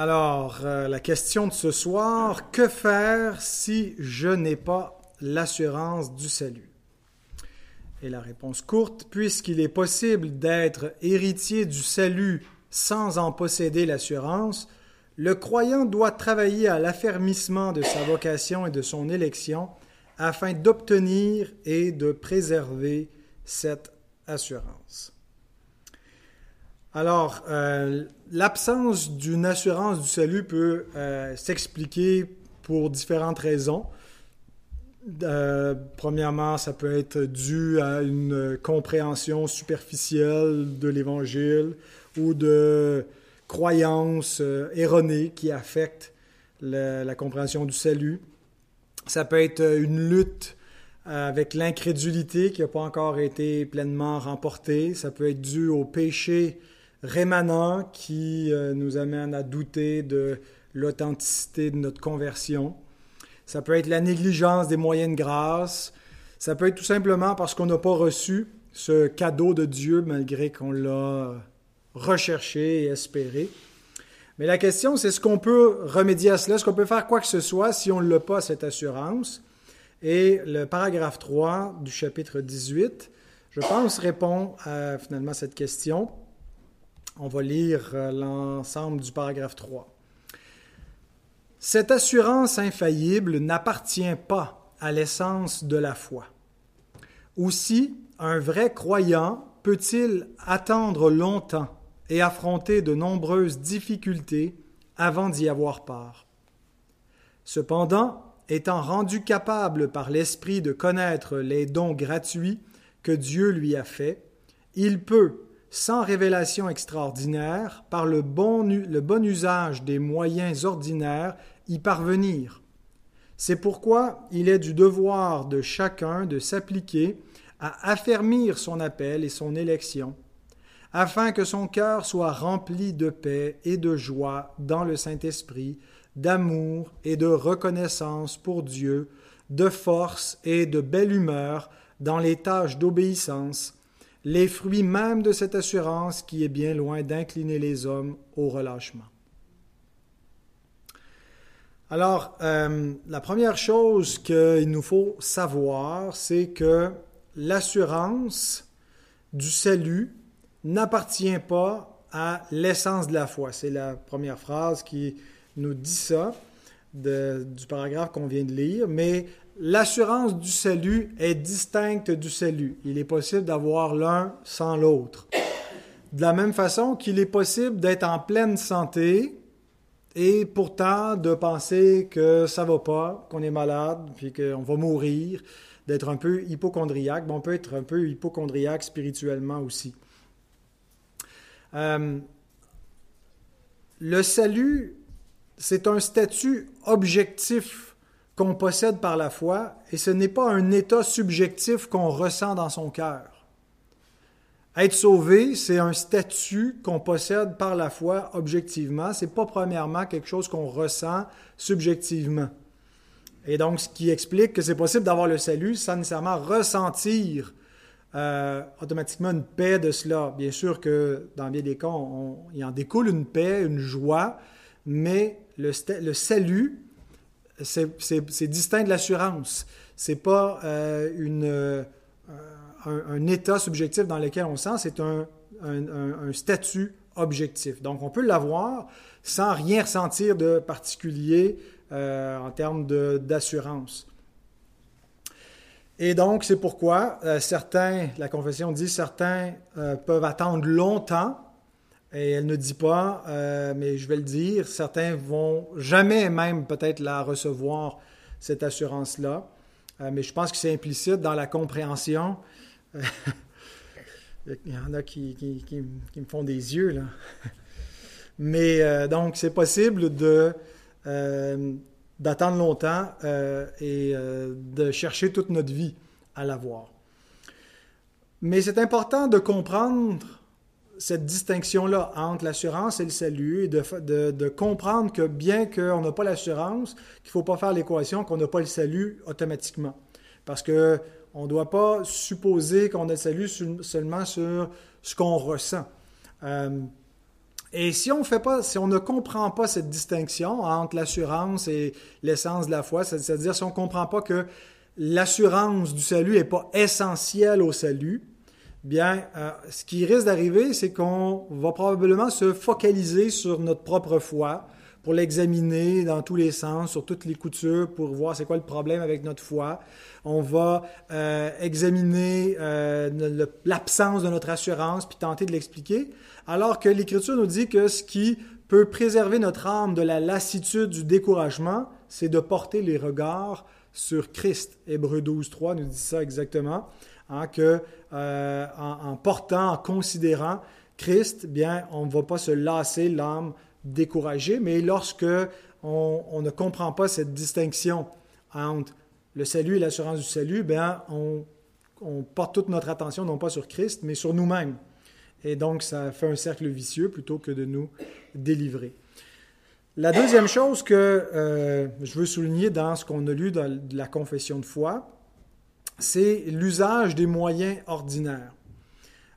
Alors, euh, la question de ce soir, que faire si je n'ai pas l'assurance du salut? Et la réponse courte, puisqu'il est possible d'être héritier du salut sans en posséder l'assurance, le croyant doit travailler à l'affermissement de sa vocation et de son élection afin d'obtenir et de préserver cette assurance. Alors, euh, l'absence d'une assurance du salut peut euh, s'expliquer pour différentes raisons. Euh, premièrement, ça peut être dû à une compréhension superficielle de l'Évangile ou de croyances erronées qui affectent la compréhension du salut. Ça peut être une lutte avec l'incrédulité qui n'a pas encore été pleinement remportée. Ça peut être dû au péché rémanent qui euh, nous amène à douter de l'authenticité de notre conversion. Ça peut être la négligence des moyens de grâce. Ça peut être tout simplement parce qu'on n'a pas reçu ce cadeau de Dieu malgré qu'on l'a recherché et espéré. Mais la question, c'est est-ce qu'on peut remédier à cela? Est-ce qu'on peut faire quoi que ce soit si on ne l'a pas, cette assurance? Et le paragraphe 3 du chapitre 18, je pense, répond à finalement cette question. On va lire euh, l'ensemble du paragraphe 3. Cette assurance infaillible n'appartient pas à l'essence de la foi. Aussi, un vrai croyant peut-il attendre longtemps et affronter de nombreuses difficultés avant d'y avoir part. Cependant, étant rendu capable par l'Esprit de connaître les dons gratuits que Dieu lui a faits, il peut, sans révélation extraordinaire, par le bon, le bon usage des moyens ordinaires, y parvenir. C'est pourquoi il est du devoir de chacun de s'appliquer à affermir son appel et son élection, afin que son cœur soit rempli de paix et de joie dans le Saint-Esprit, d'amour et de reconnaissance pour Dieu, de force et de belle humeur dans les tâches d'obéissance, les fruits même de cette assurance qui est bien loin d'incliner les hommes au relâchement. Alors, euh, la première chose qu'il nous faut savoir, c'est que l'assurance du salut n'appartient pas à l'essence de la foi. C'est la première phrase qui nous dit ça du paragraphe qu'on vient de lire, mais l'assurance du salut est distincte du salut. Il est possible d'avoir l'un sans l'autre. De la même façon qu'il est possible d'être en pleine santé et pourtant de penser que ça va pas, qu'on est malade, puis qu'on va mourir, d'être un peu hypochondriaque. on peut être un peu hypochondriaque spirituellement aussi. Euh, le salut, c'est un statut objectif qu'on possède par la foi et ce n'est pas un état subjectif qu'on ressent dans son cœur. Être sauvé, c'est un statut qu'on possède par la foi objectivement. C'est pas premièrement quelque chose qu'on ressent subjectivement. Et donc, ce qui explique que c'est possible d'avoir le salut sans nécessairement ressentir euh, automatiquement une paix de cela. Bien sûr que dans bien des cas, il en découle une paix, une joie, mais le, le salut, c'est distinct de l'assurance. C'est pas euh, euh, un, état subjectif dans lequel on sent, c'est un, un, statut objectif. Donc, on peut l'avoir sans rien ressentir de particulier en termes d'assurance. Et donc, c'est pourquoi euh, certains, la confession dit, certains euh, peuvent attendre longtemps, et elle ne dit pas, euh, mais je vais le dire, certains vont jamais même peut-être la recevoir, cette assurance-là. mais je pense que c'est implicite dans la compréhension. Il y en a qui, me font des yeux, là. Mais donc, c'est possible de d'attendre longtemps euh, et euh, de chercher toute notre vie à l'avoir. Mais c'est important de comprendre cette distinction-là entre l'assurance et le salut et de, comprendre que bien qu'on n'a pas l'assurance, qu'il ne faut pas faire l'équation qu'on n'a pas le salut automatiquement. Parce que on ne doit pas supposer qu'on a le salut seulement sur ce qu'on ressent. Euh, Et si on fait pas, si on ne comprend pas cette distinction entre l'assurance et l'essence de la foi, c'est-à-dire si on ne comprend pas que l'assurance du salut n'est pas essentielle au salut, bien, euh, ce qui risque d'arriver, c'est qu'on va probablement se focaliser sur notre propre foi pour l'examiner dans tous les sens, sur toutes les coutures, pour voir c'est quoi le problème avec notre foi. On va euh, examiner euh, l'absence de notre assurance, puis tenter de l'expliquer, alors que l'Écriture nous dit que ce qui peut préserver notre âme de la lassitude, du découragement, c'est de porter les regards sur Christ. Hébreu 12, 3 nous dit ça exactement, hein, que euh, en, portant, en considérant Christ, bien, on ne va pas se lasser l'âme découragée, mais lorsque on, ne comprend pas cette distinction entre le salut et l'assurance du salut, bien, on, porte toute notre attention non pas sur Christ, mais sur nous-mêmes. Et donc, ça fait un cercle vicieux plutôt que de nous délivrer. La deuxième chose que euh, je veux souligner dans ce qu'on a lu dans la confession de foi, c'est l'usage des moyens ordinaires.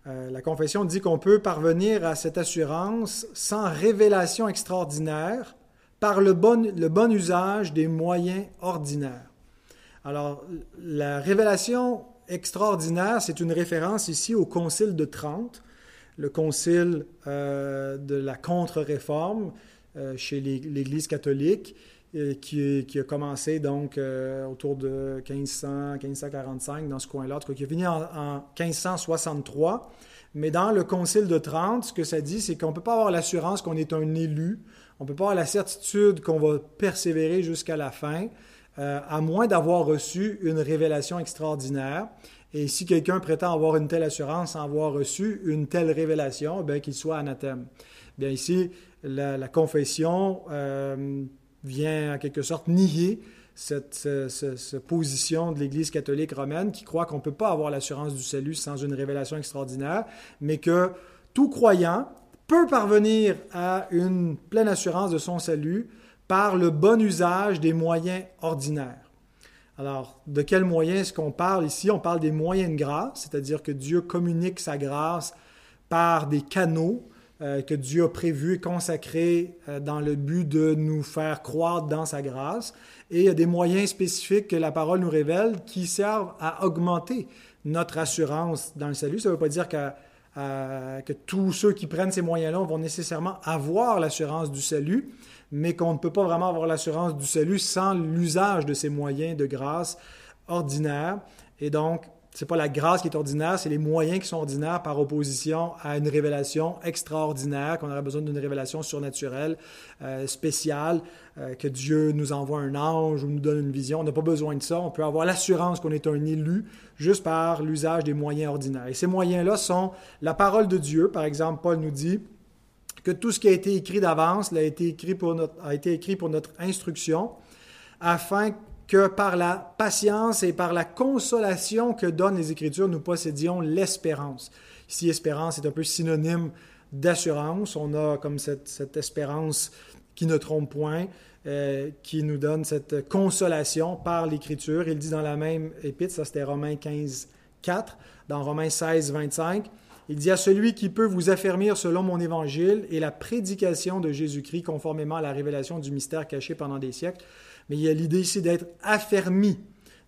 Euh, la confession dit qu'on peut parvenir à cette assurance sans révélation extraordinaire par le bon, usage des moyens ordinaires. Alors, la révélation extraordinaire, c'est une référence ici au Concile de Trente, le concile euh, de la contre-réforme, euh, chez l'Église catholique, qui, a commencé donc euh, autour de 1500, 1545 dans ce coin-là, qui est fini en, 1563. Mais dans le Concile de Trente, ce que ça dit, c'est qu'on ne peut pas avoir l'assurance qu'on est un élu, on ne peut pas avoir la certitude qu'on va persévérer jusqu'à la fin, à moins d'avoir reçu une révélation extraordinaire. Et si quelqu'un prétend avoir une telle assurance sans avoir reçu une telle révélation, bien qu'il soit anathème. Bien ici, la, confession euh, vient en quelque sorte nier cette, position de l'Église catholique romaine qui croit qu'on ne peut pas avoir l'assurance du salut sans une révélation extraordinaire, mais que tout croyant peut parvenir à une pleine assurance de son salut par le bon usage des moyens ordinaires. Alors, de quels moyens est-ce qu'on parle ici? On parle des moyens de grâce, c'est-à-dire que Dieu communique sa grâce par des canaux euh, que Dieu a prévu et consacré euh, dans le but de nous faire croire dans sa grâce. Et il y a des moyens spécifiques que la parole nous révèle qui servent à augmenter notre assurance dans le salut. Ça ne veut pas dire que, euh, que tous ceux qui prennent ces moyens-là vont nécessairement avoir l'assurance du salut, mais qu'on ne peut pas vraiment avoir l'assurance du salut sans l'usage de ces moyens de grâce ordinaires. Et donc, c'est pas la grâce qui est ordinaire, c'est les moyens qui sont ordinaires par opposition à une révélation extraordinaire, qu'on aurait besoin d'une révélation surnaturelle, euh, spéciale, euh, que Dieu nous envoie un ange ou nous donne une vision. On n'a pas besoin de ça. On peut avoir l'assurance qu'on est un élu juste par l'usage des moyens ordinaires. Et ces moyens-là sont la parole de Dieu. Par exemple, Paul nous dit que tout ce qui a été écrit d'avance a a été écrit pour notre instruction, afin que par la patience et par la consolation que donnent les Écritures, nous possédions l'espérance. Ici, espérance est un peu synonyme d'assurance. On a comme cette, espérance qui ne trompe point, euh, qui nous donne cette consolation par l'Écriture. Il dit dans la même épître, ça c'était Romains 15, 4, dans Romains 16, 25, il dit à celui qui peut vous affermir selon mon évangile et la prédication de Jésus-Christ conformément à la révélation du mystère caché pendant des siècles, mais il y a l'idée ici d'être affermi,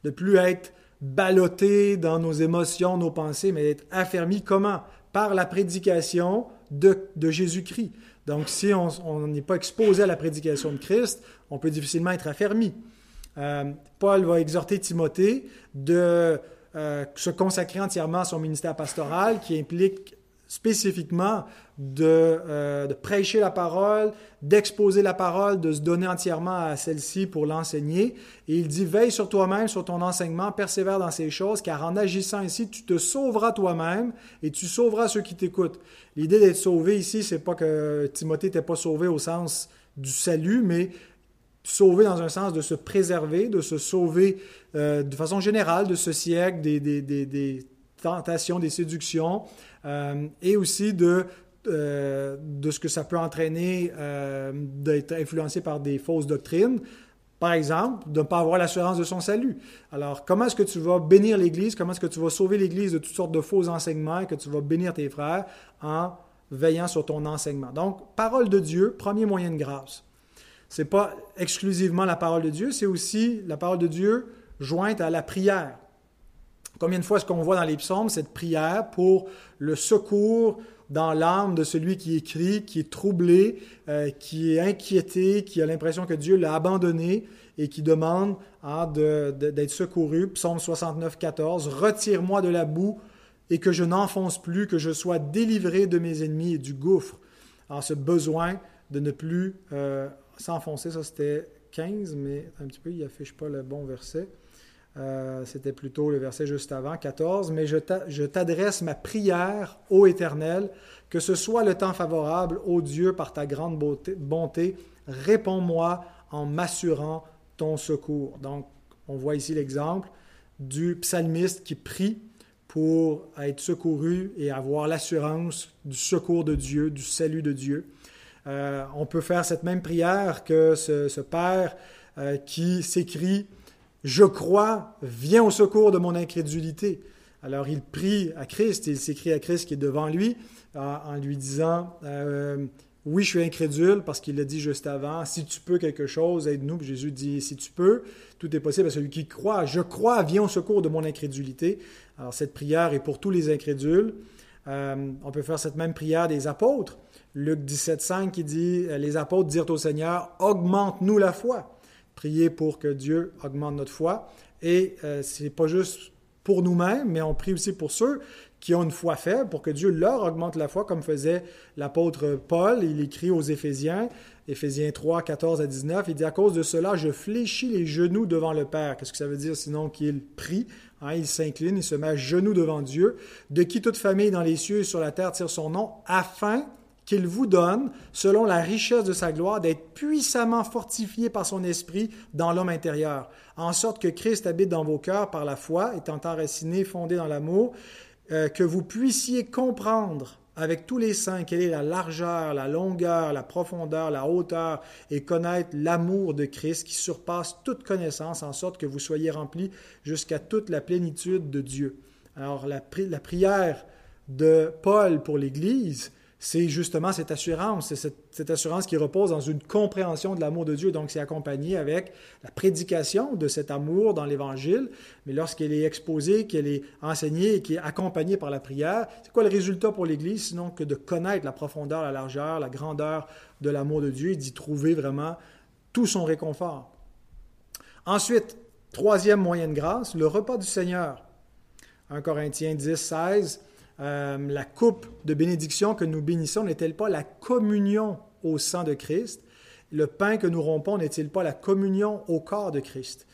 de plus être ballotté dans nos émotions, nos pensées, mais d'être affermi comment? Par la prédication de, Jésus-Christ. Donc, si on n'est pas exposé à la prédication de Christ, on peut difficilement être affermi. Euh, Paul va exhorter Timothée de euh, se consacrer entièrement à son ministère pastoral, qui implique spécifiquement euh, de, prêcher la parole, d'exposer la parole, de se donner entièrement à celle-ci pour l'enseigner. Et il dit, veille sur toi-même, sur ton enseignement, persévère dans ces choses, car en agissant ainsi, tu te sauveras toi-même et tu sauveras ceux qui t'écoutent. L'idée d'être sauvé ici, c'est pas que Timothée n'était pas sauvé au sens du salut, mais sauvé dans un sens de se préserver, de se sauver euh, de façon générale de ce siècle, des, des, des tentations, des séductions, euh, et aussi de, euh, de ce que ça peut entraîner euh, d'être influencé par des fausses doctrines. Par exemple, de ne pas avoir l'assurance de son salut. Alors, comment est-ce que tu vas bénir l'Église? Comment est-ce que tu vas sauver l'Église de toutes sortes de faux enseignements et que tu vas bénir tes frères en veillant sur ton enseignement? Donc, parole de Dieu, premier moyen de grâce. Ce n'est pas exclusivement la parole de Dieu, c'est aussi la parole de Dieu jointe à la prière. Combien de fois est-ce qu'on voit dans les psaumes cette prière pour le secours dans l'âme de celui qui écrit, qui est troublé, euh, qui est inquiété, qui a l'impression que Dieu l'a abandonné et qui demande hein, d'être secouru? Psaume 69, 14. Retire-moi de la boue et que je n'enfonce plus, que je sois délivré de mes ennemis et du gouffre. Alors, ce besoin de ne plus euh, s'enfoncer, ça c'était 15, mais un petit peu, il n'affiche pas le bon verset. Euh, c'était plutôt le verset juste avant, 14. Mais je t'adresse ma prière, ô Éternel, que ce soit le temps favorable, ô Dieu, par ta grande bonté, réponds-moi en m'assurant ton secours. Donc, on voit ici l'exemple du psalmiste qui prie pour être secouru et avoir l'assurance du secours de Dieu, du salut de Dieu. Euh, on peut faire cette même prière que ce, Père euh, qui s'écrit je crois, viens au secours de mon incrédulité. Alors il prie à Christ, il s'écrit à Christ qui est devant lui en lui disant, euh, oui, je suis incrédule parce qu'il l'a dit juste avant, si tu peux quelque chose, aide-nous. Jésus dit, si tu peux, tout est possible à celui qui croit. Je crois, viens au secours de mon incrédulité. Alors cette prière est pour tous les incrédules. Euh, on peut faire cette même prière des apôtres. Luc 17,5 qui dit, les apôtres dirent au Seigneur, augmente-nous la foi prier pour que Dieu augmente notre foi. Et euh, ce n'est pas juste pour nous-mêmes, mais on prie aussi pour ceux qui ont une foi faible, pour que Dieu leur augmente la foi, comme faisait l'apôtre Paul. Il écrit aux Éphésiens, Éphésiens 3, 14 à 19, il dit, à cause de cela, je fléchis les genoux devant le Père. Qu'est-ce que ça veut dire sinon qu'il prie? Hein, il s'incline, il se met à genoux devant Dieu, de qui toute famille dans les cieux et sur la terre tire son nom, afin qu'il vous donne, selon la richesse de sa gloire, d'être puissamment fortifié par son esprit dans l'homme intérieur, en sorte que Christ habite dans vos cœurs par la foi, étant enraciné, fondé dans l'amour, euh, que vous puissiez comprendre avec tous les saints quelle est la largeur, la longueur, la profondeur, la hauteur, et connaître l'amour de Christ qui surpasse toute connaissance, en sorte que vous soyez remplis jusqu'à toute la plénitude de Dieu. Alors la, la prière de Paul pour l'Église, c'est justement cette assurance, c'est cette, assurance qui repose dans une compréhension de l'amour de Dieu. Donc, c'est accompagné avec la prédication de cet amour dans l'Évangile, mais lorsqu'elle est exposée, qu'elle est enseignée et qui est accompagnée par la prière, c'est quoi le résultat pour l'Église sinon que de connaître la profondeur, la largeur, la grandeur de l'amour de Dieu et d'y trouver vraiment tout son réconfort? Ensuite, troisième moyen de grâce, le repas du Seigneur. 1 Corinthiens 10, 16. Euh, la coupe de bénédiction que nous bénissons n'est-elle pas la communion au sang de Christ? Le pain que nous rompons n'est-il pas la communion au corps de Christ?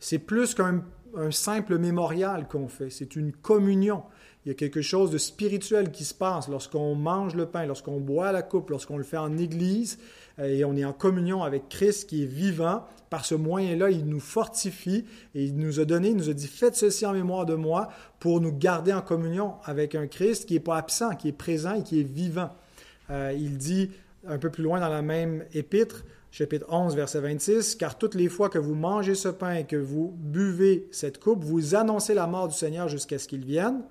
C'est plus qu'un simple mémorial qu'on fait, c'est une communion. Il y a quelque chose de spirituel qui se passe lorsqu'on mange le pain, lorsqu'on boit la coupe, lorsqu'on le fait en Église et on est en communion avec Christ qui est vivant. Par ce moyen-là, il nous fortifie et il nous a donné, il nous a dit, faites ceci en mémoire de moi pour nous garder en communion avec un Christ qui n'est pas absent, qui est présent et qui est vivant. Euh, il dit un peu plus loin dans la même épître, chapitre 11, verset 26, car toutes les fois que vous mangez ce pain et que vous buvez cette coupe, vous annoncez la mort du Seigneur jusqu'à ce qu'il vienne.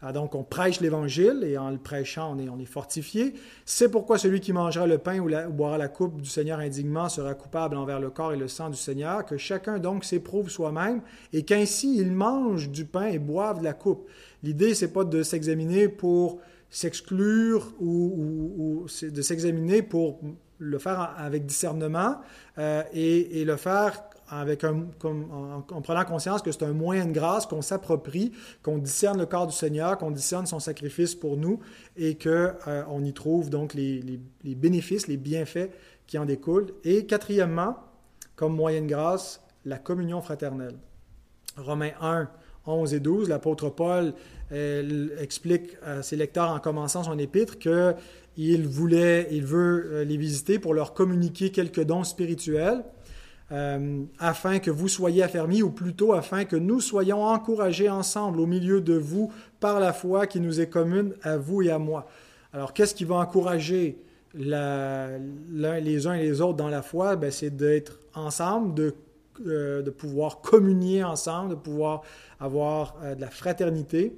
Ah, donc, on prêche l'Évangile et en le prêchant, on est, on fortifié. C'est pourquoi celui qui mangera le pain ou, boira la coupe du Seigneur indignement sera coupable envers le corps et le sang du Seigneur. Que chacun donc s'éprouve soi-même et qu'ainsi il mange du pain et boive de la coupe. L'idée, c'est pas de s'examiner pour s'exclure ou, de s'examiner pour le faire avec discernement euh, et, et, le faire en, prenant conscience que c'est un moyen de grâce qu'on s'approprie, qu'on discerne le corps du Seigneur, qu'on discerne son sacrifice pour nous et qu'on euh, y trouve donc les, bénéfices, les bienfaits qui en découlent. Et quatrièmement, comme moyen de grâce, la communion fraternelle. Romains 1, 11 et 12, l'apôtre Paul explique à ses lecteurs en commençant son épître qu'il voulait, il veut euh, les visiter pour leur communiquer quelques dons spirituels. Euh, afin que vous soyez affermis, ou plutôt afin que nous soyons encouragés ensemble au milieu de vous par la foi qui nous est commune à vous et à moi. Alors, qu'est-ce qui va encourager les uns et les autres dans la foi? Ben, c'est d'être ensemble, de, euh, de, pouvoir communier ensemble, de pouvoir avoir euh, de la fraternité.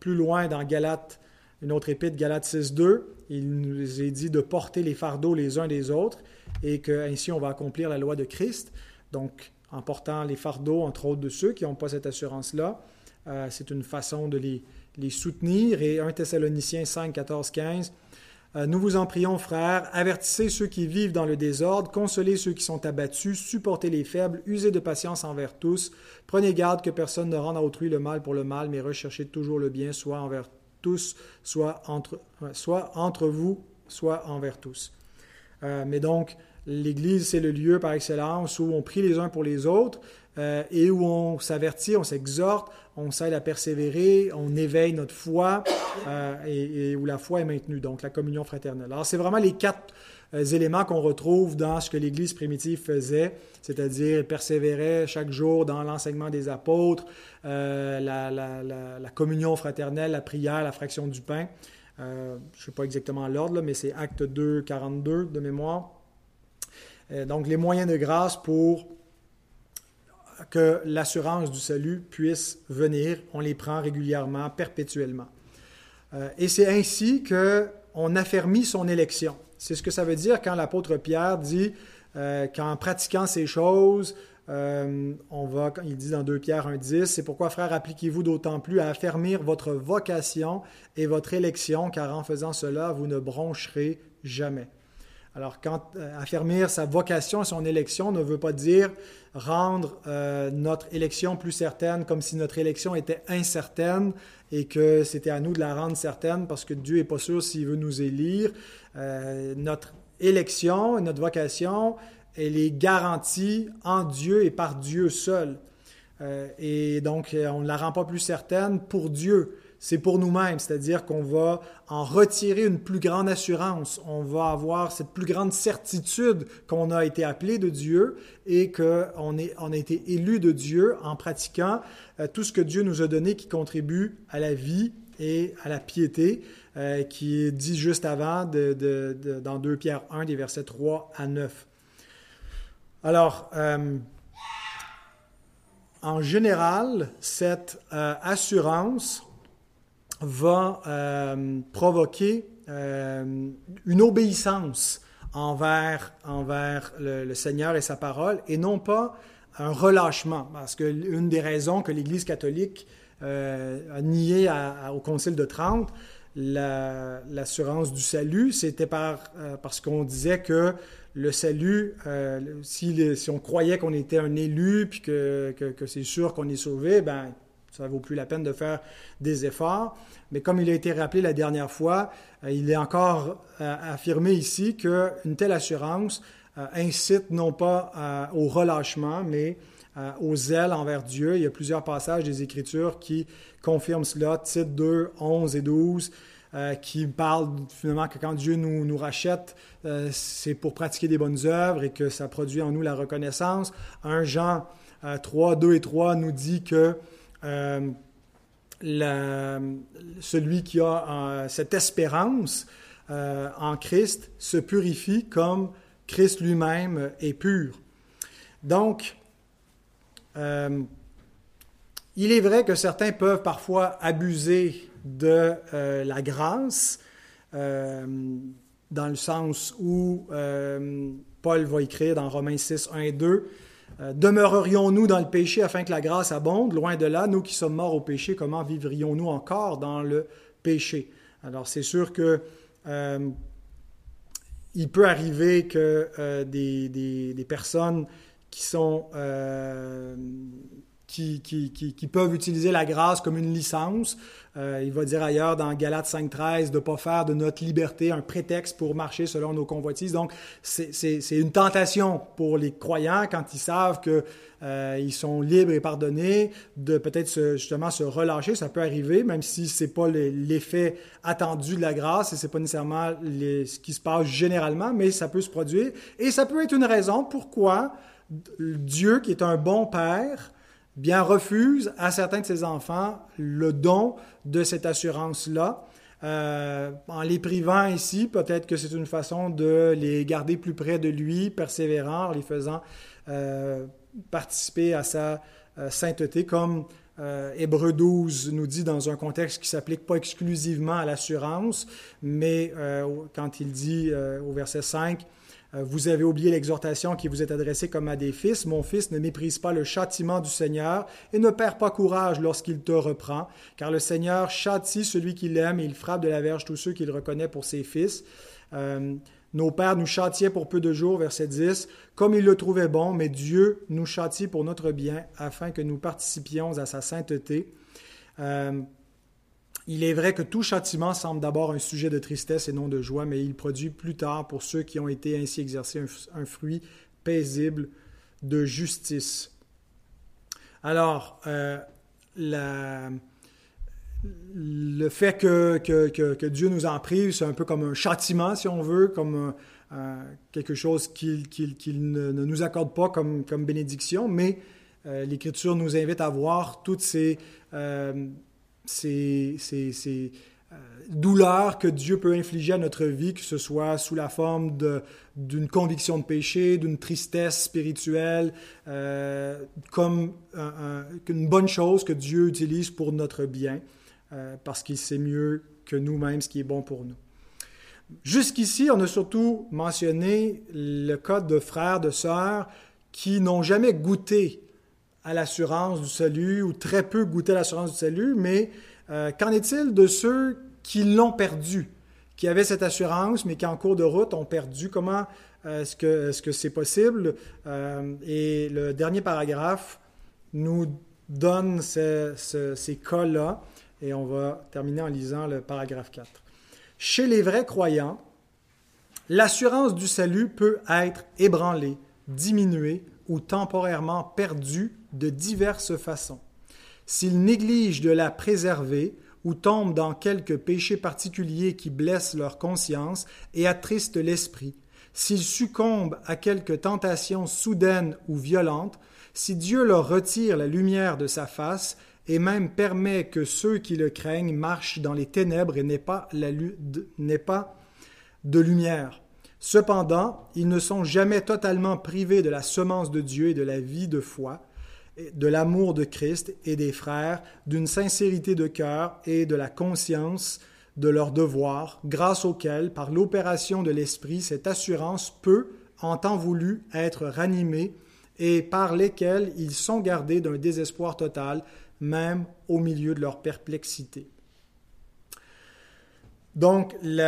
plus loin dans Galates une autre épître, Galates 6.2, il nous est dit de porter les fardeaux les uns des autres et qu'ainsi on va accomplir la loi de Christ. Donc, en portant les fardeaux, entre autres, de ceux qui n'ont pas cette assurance-là, euh, c'est une façon de les, soutenir. Et 1 Thessaloniciens 5, 14, 15, euh, nous vous en prions, frères, avertissez ceux qui vivent dans le désordre, consolez ceux qui sont abattus, supportez les faibles, usez de patience envers tous, prenez garde que personne ne rende à autrui le mal pour le mal, mais recherchez toujours le bien, soit envers tous, soit entre, soit entre vous, soit envers tous. Euh, mais donc, l'Église, c'est le lieu par excellence où on prie les uns pour les autres euh, et où on s'avertit, on s'exhorte, on s'aide à persévérer, on éveille notre foi euh, et, où la foi est maintenue, donc la communion fraternelle. Alors, c'est vraiment les quatre euh, éléments qu'on retrouve dans ce que l'Église primitive faisait, c'est-à-dire persévérer chaque jour dans l'enseignement des apôtres, euh, la, communion fraternelle, la prière, la fraction du pain. je ne sais pas exactement l'ordre, mais c'est Acte 2, 42 de mémoire. Donc, les moyens de grâce pour que l'assurance du salut puisse venir. On les prend régulièrement, perpétuellement. Euh, et c'est ainsi qu'on affermit son élection. C'est ce que ça veut dire quand l'apôtre Pierre dit euh, qu'en pratiquant ces choses, euh, on va, il dit dans 2 Pierre 1.10, c'est pourquoi, frères, appliquez-vous d'autant plus à affermir votre vocation et votre élection, car en faisant cela, vous ne broncherez jamais. Alors, quand euh, affermir sa vocation, son élection, ne veut pas dire rendre euh, notre élection plus certaine, comme si notre élection était incertaine et que c'était à nous de la rendre certaine, parce que Dieu n'est pas sûr s'il veut nous élire. Euh, notre élection, notre vocation, elle est garantie en Dieu et par Dieu seul. et donc, on ne la rend pas plus certaine pour Dieu c'est pour nous-mêmes, c'est-à-dire qu'on va en retirer une plus grande assurance, on va avoir cette plus grande certitude qu'on a été appelé de Dieu et qu'on on a été élu de Dieu en pratiquant euh, tout ce que Dieu nous a donné qui contribue à la vie et à la piété, euh, qui est dit juste avant dans 2 Pierre 1, des versets 3 à 9. Alors, euh, en général, cette assurance va euh, provoquer euh, une obéissance envers, envers le, Seigneur et sa parole, et non pas un relâchement. Parce que une des raisons que l'Église catholique euh, a nié au Concile de Trente l'assurance du salut, c'était par, parce qu'on disait que le salut, si, si, on croyait qu'on était un élu, puis que, que, c'est sûr qu'on est sauvé, ben ça ne vaut plus la peine de faire des efforts. Mais comme il a été rappelé la dernière fois, euh, il est encore euh, affirmé ici qu'une telle assurance euh, incite non pas au relâchement, mais au zèle envers Dieu. Il y a plusieurs passages des Écritures qui confirment cela. Titre 2, 11 et 12. qui parlent finalement que quand Dieu nous rachète, c'est pour pratiquer des bonnes œuvres et que ça produit en nous la reconnaissance. 1 Jean 3, 2 et 3 nous dit que euh, celui qui a euh, cette espérance euh, en Christ se purifie comme Christ lui-même est pur. Donc, il est vrai que certains peuvent parfois abuser de la grâce, dans le sens où Paul va écrire dans Romains 6, 1 et 2, euh, demeurerions-nous dans le péché afin que la grâce abonde? Loin de là, nous qui sommes morts au péché, comment vivrions-nous encore dans le péché? Alors c'est sûr que euh, il peut arriver que euh, des, des, personnes qui sont qui, peuvent utiliser la grâce comme une licence. Euh, il va dire ailleurs dans Galates 5.13 de ne pas faire de notre liberté un prétexte pour marcher selon nos convoitises. Donc, c'est une tentation pour les croyants quand ils savent qu'ils euh, sont libres et pardonnés de peut-être justement se relâcher. Ça peut arriver, même si ce n'est pas l'effet attendu de la grâce et ce n'est pas nécessairement ce qui se passe généralement, mais ça peut se produire. Et ça peut être une raison pourquoi Dieu, qui est un bon Père, bien refuse à certains de ses enfants le don de cette assurance-là. Euh, en les privant ici, peut-être que c'est une façon de les garder plus près de lui, persévérant, en les faisant euh, participer à sa euh, sainteté, comme Hébreu 12 nous dit dans un contexte qui s'applique pas exclusivement à l'assurance, mais quand il dit au verset 5, vous avez oublié l'exhortation qui vous est adressée comme à des fils. Mon fils, ne méprise pas le châtiment du Seigneur et ne perd pas courage lorsqu'il te reprend, car le Seigneur châtie celui qu'il aime et il frappe de la verge tous ceux qu'il reconnaît pour ses fils. Nos pères nous châtiaient pour peu de jours, verset 10, comme ils le trouvaient bon, mais Dieu nous châtie pour notre bien, afin que nous participions à sa sainteté. Euh, il est vrai que tout châtiment semble d'abord un sujet de tristesse et non de joie, mais il produit plus tard, pour ceux qui ont été ainsi exercés, un, fruit paisible de justice. Alors, euh, le fait que, Dieu nous en prive, c'est un peu comme un châtiment, si on veut, comme euh, quelque chose qu'il ne, nous accorde pas comme, comme bénédiction, mais euh, l'Écriture nous invite à voir toutes ces, euh, ces, ces, douleurs que Dieu peut infliger à notre vie, que ce soit sous la forme d'une conviction de péché, d'une tristesse spirituelle, comme une bonne chose que Dieu utilise pour notre bien. Euh, parce qu'il sait mieux que nous-mêmes ce qui est bon pour nous. Jusqu'ici, on a surtout mentionné le cas de frères, de sœurs qui n'ont jamais goûté à l'assurance du salut ou très peu goûté à l'assurance du salut, mais euh, qu'en est-il de ceux qui l'ont perdu, qui avaient cette assurance, mais qui en cours de route ont perdu? Comment euh, est-ce que c'est -ce c'est possible? et le dernier paragraphe nous donne ces cas-là et on va terminer en lisant le paragraphe 4. Chez les vrais croyants, l'assurance du salut peut être ébranlée, diminuée ou temporairement perdue de diverses façons. S'ils négligent de la préserver ou tombent dans quelques péchés particuliers qui blessent leur conscience et attristent l'esprit, s'ils succombent à quelque tentation soudaine ou violente, si Dieu leur retire la lumière de sa face, et même permet que ceux qui le craignent marchent dans les ténèbres et n'aient pas de lumière. Cependant, ils ne sont jamais totalement privés de la semence de Dieu et de la vie de foi, de l'amour de Christ et des frères, d'une sincérité de cœur et de la conscience de leur devoir, grâce auquel, par l'opération de l'Esprit, cette assurance peut, en temps voulu, être ranimée et par lesquels ils sont gardés d'un désespoir total, même au milieu de leur perplexité. Donc, il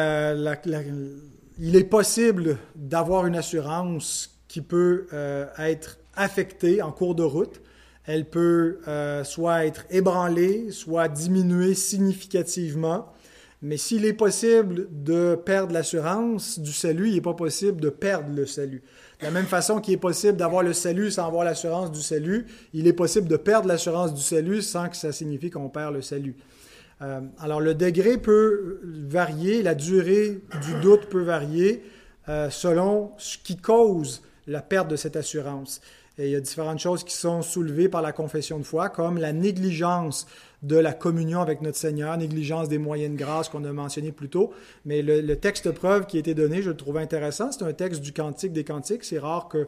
est possible d'avoir une assurance qui peut euh, être affectée en cours de route. Elle peut euh, soit être ébranlée, soit diminuée significativement. Mais s'il est possible de perdre l'assurance du salut, il n'est pas possible de perdre le salut. De la même façon qu'il est possible d'avoir le salut sans avoir l'assurance du salut, il est possible de perdre l'assurance du salut sans que ça signifie qu'on perd le salut. Euh, alors le degré peut varier, la durée du doute peut varier euh, selon ce qui cause la perte de cette assurance. Et il y a différentes choses qui sont soulevées par la confession de foi, comme la négligence de la communion avec notre Seigneur, négligence des moyens de grâce qu'on a mentionné plus tôt. Mais le, texte preuve qui a été donné, je le trouve intéressant. C'est un texte du Cantique des Cantiques. C'est rare qu'on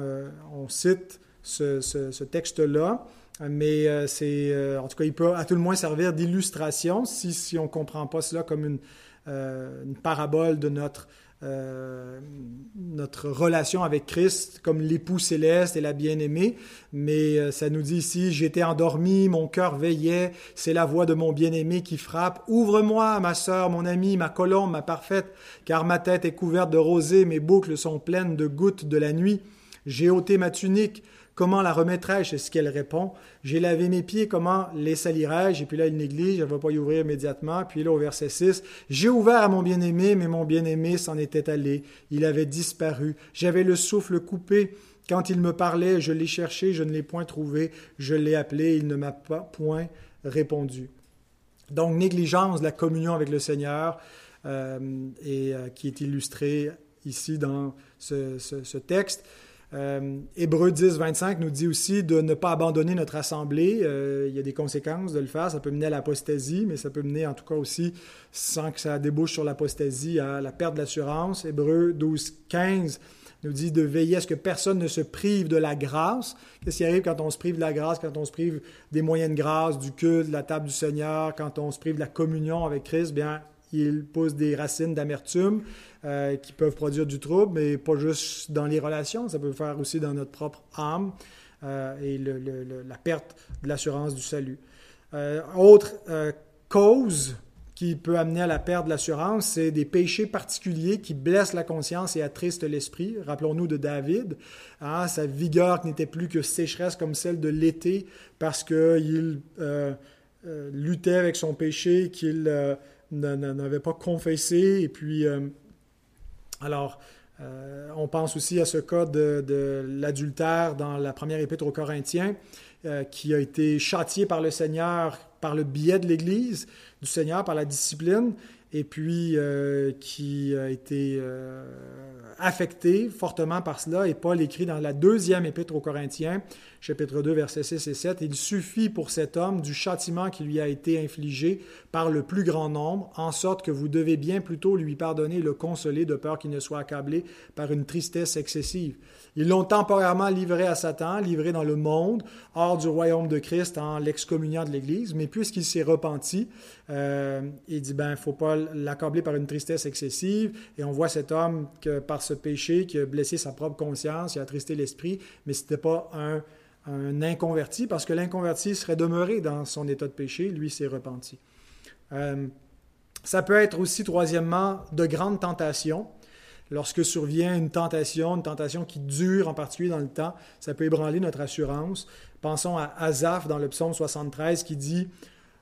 euh, cite ce, texte-là. Mais euh, c'est, euh, en tout cas, il peut à tout le moins servir d'illustration si, on ne comprend pas cela comme une parabole de notre euh, notre relation avec Christ comme l'époux céleste et la bien-aimée, mais euh, ça nous dit ici, j'étais endormi, mon cœur veillait, c'est la voix de mon bien-aimé qui frappe, ouvre-moi, ma sœur, mon ami, ma colombe, ma parfaite, car ma tête est couverte de rosée, mes boucles sont pleines de gouttes de la nuit. J'ai ôté ma tunique, Comment la remettrai-je? C'est ce qu'elle répond? J'ai lavé mes pieds, comment les salirai-je? Et puis là, il néglige, elle ne va pas y ouvrir immédiatement. Puis là, au verset 6, J'ai ouvert à mon bien-aimé, mais mon bien-aimé s'en était allé. Il avait disparu. J'avais le souffle coupé. Quand il me parlait, je l'ai cherché, je ne l'ai point trouvé. Je l'ai appelé, il ne m'a point répondu. Donc, négligence de la communion avec le Seigneur, euh, euh, qui est illustrée ici dans ce texte. Euh, Hébreu 10, 25 nous dit aussi de ne pas abandonner notre assemblée. Euh, il y a des conséquences de le faire. Ça peut mener à l'apostasie, mais ça peut mener en tout cas aussi, sans que ça débouche sur l'apostasie, à la perte d'assurance. Hébreu 12, 15 nous dit de veiller à ce que personne ne se prive de la grâce. Qu'est-ce qui arrive quand on se prive de la grâce, quand on se prive des moyens de grâce, du culte, de la table du Seigneur, quand on se prive de la communion avec Christ, bien, il pousse des racines d'amertume euh, qui peuvent produire du trouble, mais pas juste dans les relations, ça peut faire aussi dans notre propre âme euh, et la perte de l'assurance du salut. Euh, autre cause qui peut amener à la perte de l'assurance, c'est des péchés particuliers qui blessent la conscience et attristent l'esprit. Rappelons-nous de David, hein, sa vigueur n'était plus que sécheresse comme celle de l'été parce qu'il luttait avec son péché qu'il n'avait pas confessé. Et puis, alors, on pense aussi à ce cas de, l'adultère dans la première épître aux Corinthiens, qui a été châtié par le Seigneur par le biais de l'Église du Seigneur, par la discipline, et puis euh, qui a été euh, affecté fortement par cela. Et Paul écrit dans la deuxième épître aux Corinthiens, chapitre 2, versets 6 et 7, Il suffit pour cet homme du châtiment qui lui a été infligé par le plus grand nombre, en sorte que vous devez bien plutôt lui pardonner et le consoler de peur qu'il ne soit accablé par une tristesse excessive. Ils l'ont temporairement livré à Satan, livré dans le monde, hors du royaume de Christ en l'excommuniant de l'Église. Mais puisqu'il s'est repenti, euh, il dit, ben, faut pas l'accabler par une tristesse excessive. Et on voit cet homme que par ce péché qui a blessé sa propre conscience, il a attristé l'esprit, mais ce n'était pas un, inconverti, parce que l'inconverti serait demeuré dans son état de péché, lui s'est repenti. Euh, ça peut être aussi, troisièmement, de grandes tentations. Lorsque survient une tentation, une tentation qui dure en particulier dans le temps, ça peut ébranler notre assurance. Pensons à Asaph dans le psaume 73 qui dit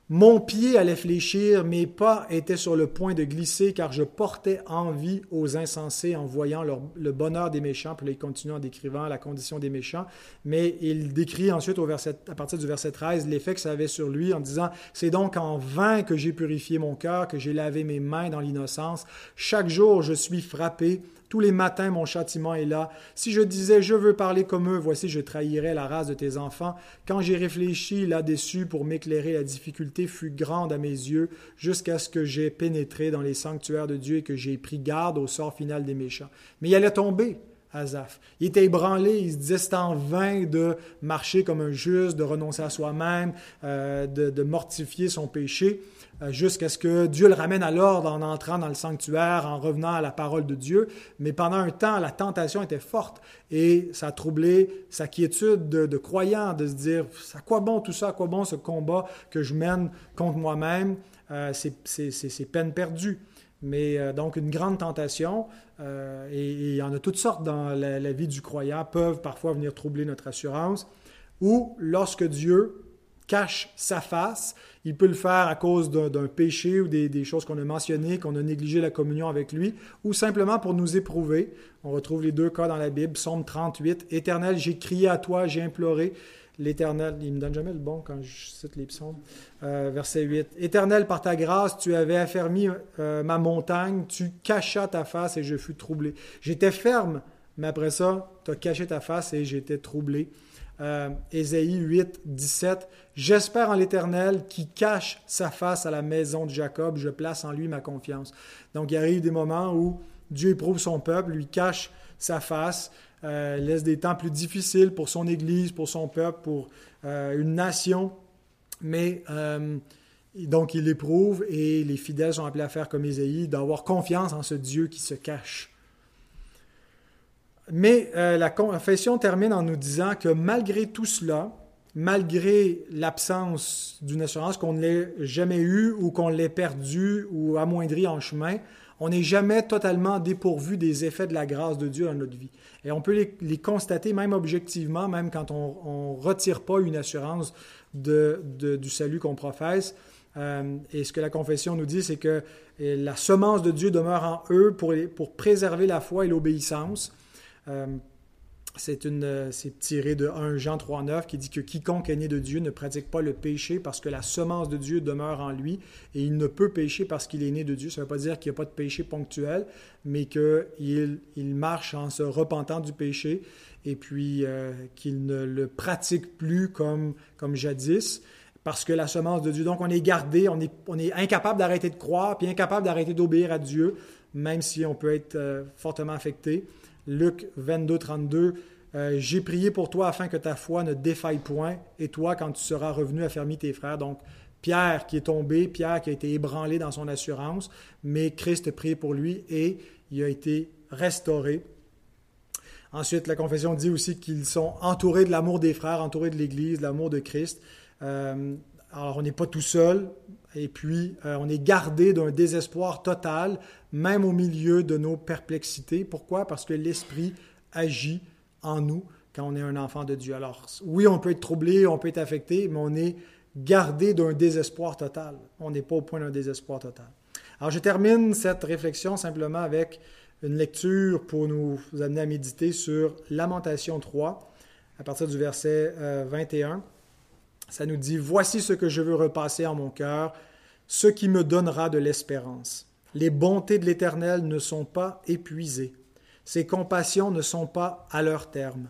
mon pied allait fléchir, mes pas étaient sur le point de glisser, car je portais envie aux insensés en voyant le bonheur des méchants. Puis il continue en décrivant la condition des méchants. Mais il décrit ensuite au verset, à partir du verset 13 l'effet que ça avait sur lui en disant C'est donc en vain que j'ai purifié mon cœur, que j'ai lavé mes mains dans l'innocence. Chaque jour, je suis frappé tous les matins, mon châtiment est là. Si je disais, je veux parler comme eux, voici, je trahirais la race de tes enfants. Quand j'ai réfléchi là-dessus pour m'éclairer, la difficulté fut grande à mes yeux, jusqu'à ce que j'ai pénétré dans les sanctuaires de Dieu et que j'ai pris garde au sort final des méchants. Mais il allait tomber. Azaph. Il était ébranlé, il se disait c'est en vain de marcher comme un juste, de renoncer à soi-même, euh, de mortifier son péché. Euh, jusqu'à ce que Dieu le ramène à l'ordre en entrant dans le sanctuaire, en revenant à la parole de Dieu. Mais pendant un temps, la tentation était forte et ça a troublé sa quiétude de, croyant, de se dire, à quoi bon tout ça, à quoi bon ce combat que je mène contre moi-même, euh, c'est peine perdue. Mais euh, donc une grande tentation, et, il y en a toutes sortes dans la, la vie du croyant, peuvent parfois venir troubler notre assurance, ou lorsque Dieu cache sa face. Il peut le faire à cause d'un péché ou des, choses qu'on a mentionnées, qu'on a négligé la communion avec lui, ou simplement pour nous éprouver. On retrouve les deux cas dans la Bible. Psaume 38, Éternel, j'ai crié à toi, j'ai imploré. L'Éternel, il me donne jamais le bon quand je cite les psaumes. Euh, verset 8. Éternel, par ta grâce, tu avais affermi euh, ma montagne, tu cachas ta face et je fus troublé. J'étais ferme, mais après ça, tu as caché ta face et j'étais troublé. Euh, Ésaïe 8, 17. J'espère en l'Éternel qui cache sa face à la maison de Jacob, je place en lui ma confiance. Donc il arrive des moments où Dieu éprouve son peuple, lui cache sa face, euh, laisse des temps plus difficiles pour son Église, pour son peuple, pour euh, une nation, mais donc il éprouve et les fidèles sont appelés à faire comme Ésaïe, d'avoir confiance en ce Dieu qui se cache. Mais euh, la confession termine en nous disant que malgré tout cela, malgré l'absence d'une assurance, qu'on ne l'ait jamais eue ou qu'on l'ait perdue ou amoindrie en chemin, on n'est jamais totalement dépourvu des effets de la grâce de Dieu dans notre vie. Et on peut les, constater même objectivement, même quand on ne retire pas une assurance du salut qu'on professe. Euh, et ce que la confession nous dit, c'est que la semence de Dieu demeure en eux pour préserver la foi et l'obéissance. Euh, euh, c'est tiré de 1 Jean 3,9 qui dit que quiconque est né de Dieu ne pratique pas le péché parce que la semence de Dieu demeure en lui et il ne peut pécher parce qu'il est né de Dieu. Ça ne veut pas dire qu'il n'y a pas de péché ponctuel, mais qu'il il marche en se repentant du péché et puis euh, qu'il ne le pratique plus comme, comme jadis parce que la semence de Dieu. Donc on est gardé, on est, on est incapable d'arrêter de croire, puis incapable d'arrêter d'obéir à Dieu, même si on peut être fortement affecté. Luc 22, 32, euh, J'ai prié pour toi afin que ta foi ne défaille point, et toi, quand tu seras revenu, affermis tes frères. Donc, Pierre qui est tombé, Pierre qui a été ébranlé dans son assurance, mais Christ prié pour lui et il a été restauré. Ensuite, la confession dit aussi qu'ils sont entourés de l'amour des frères, entourés de l'Église, de l'amour de Christ. Euh, alors, on n'est pas tout seul, et puis euh, on est gardé d'un désespoir total, même au milieu de nos perplexités. Pourquoi? Parce que l'Esprit agit en nous quand on est un enfant de Dieu. Alors, oui, on peut être troublé, on peut être affecté, mais on est gardé d'un désespoir total. On n'est pas au point d'un désespoir total. Alors, je termine cette réflexion simplement avec une lecture pour nous amener à méditer sur Lamentation 3, à partir du verset 21. Ça nous dit, Voici ce que je veux repasser en mon cœur, ce qui me donnera de l'espérance. Les bontés de l'Éternel ne sont pas épuisées, ses compassions ne sont pas à leur terme.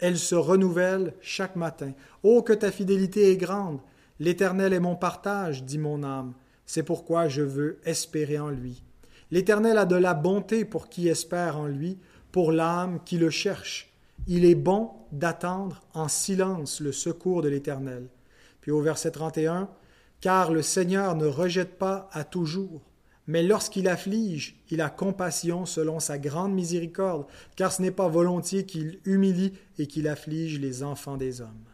Elles se renouvellent chaque matin. Oh, que ta fidélité est grande. L'Éternel est mon partage, dit mon âme. C'est pourquoi je veux espérer en lui. L'Éternel a de la bonté pour qui espère en lui, pour l'âme qui le cherche. Il est bon d'attendre en silence le secours de l'Éternel. Puis au verset 31, Car le Seigneur ne rejette pas à toujours, mais lorsqu'il afflige, il a compassion selon sa grande miséricorde, car ce n'est pas volontiers qu'il humilie et qu'il afflige les enfants des hommes.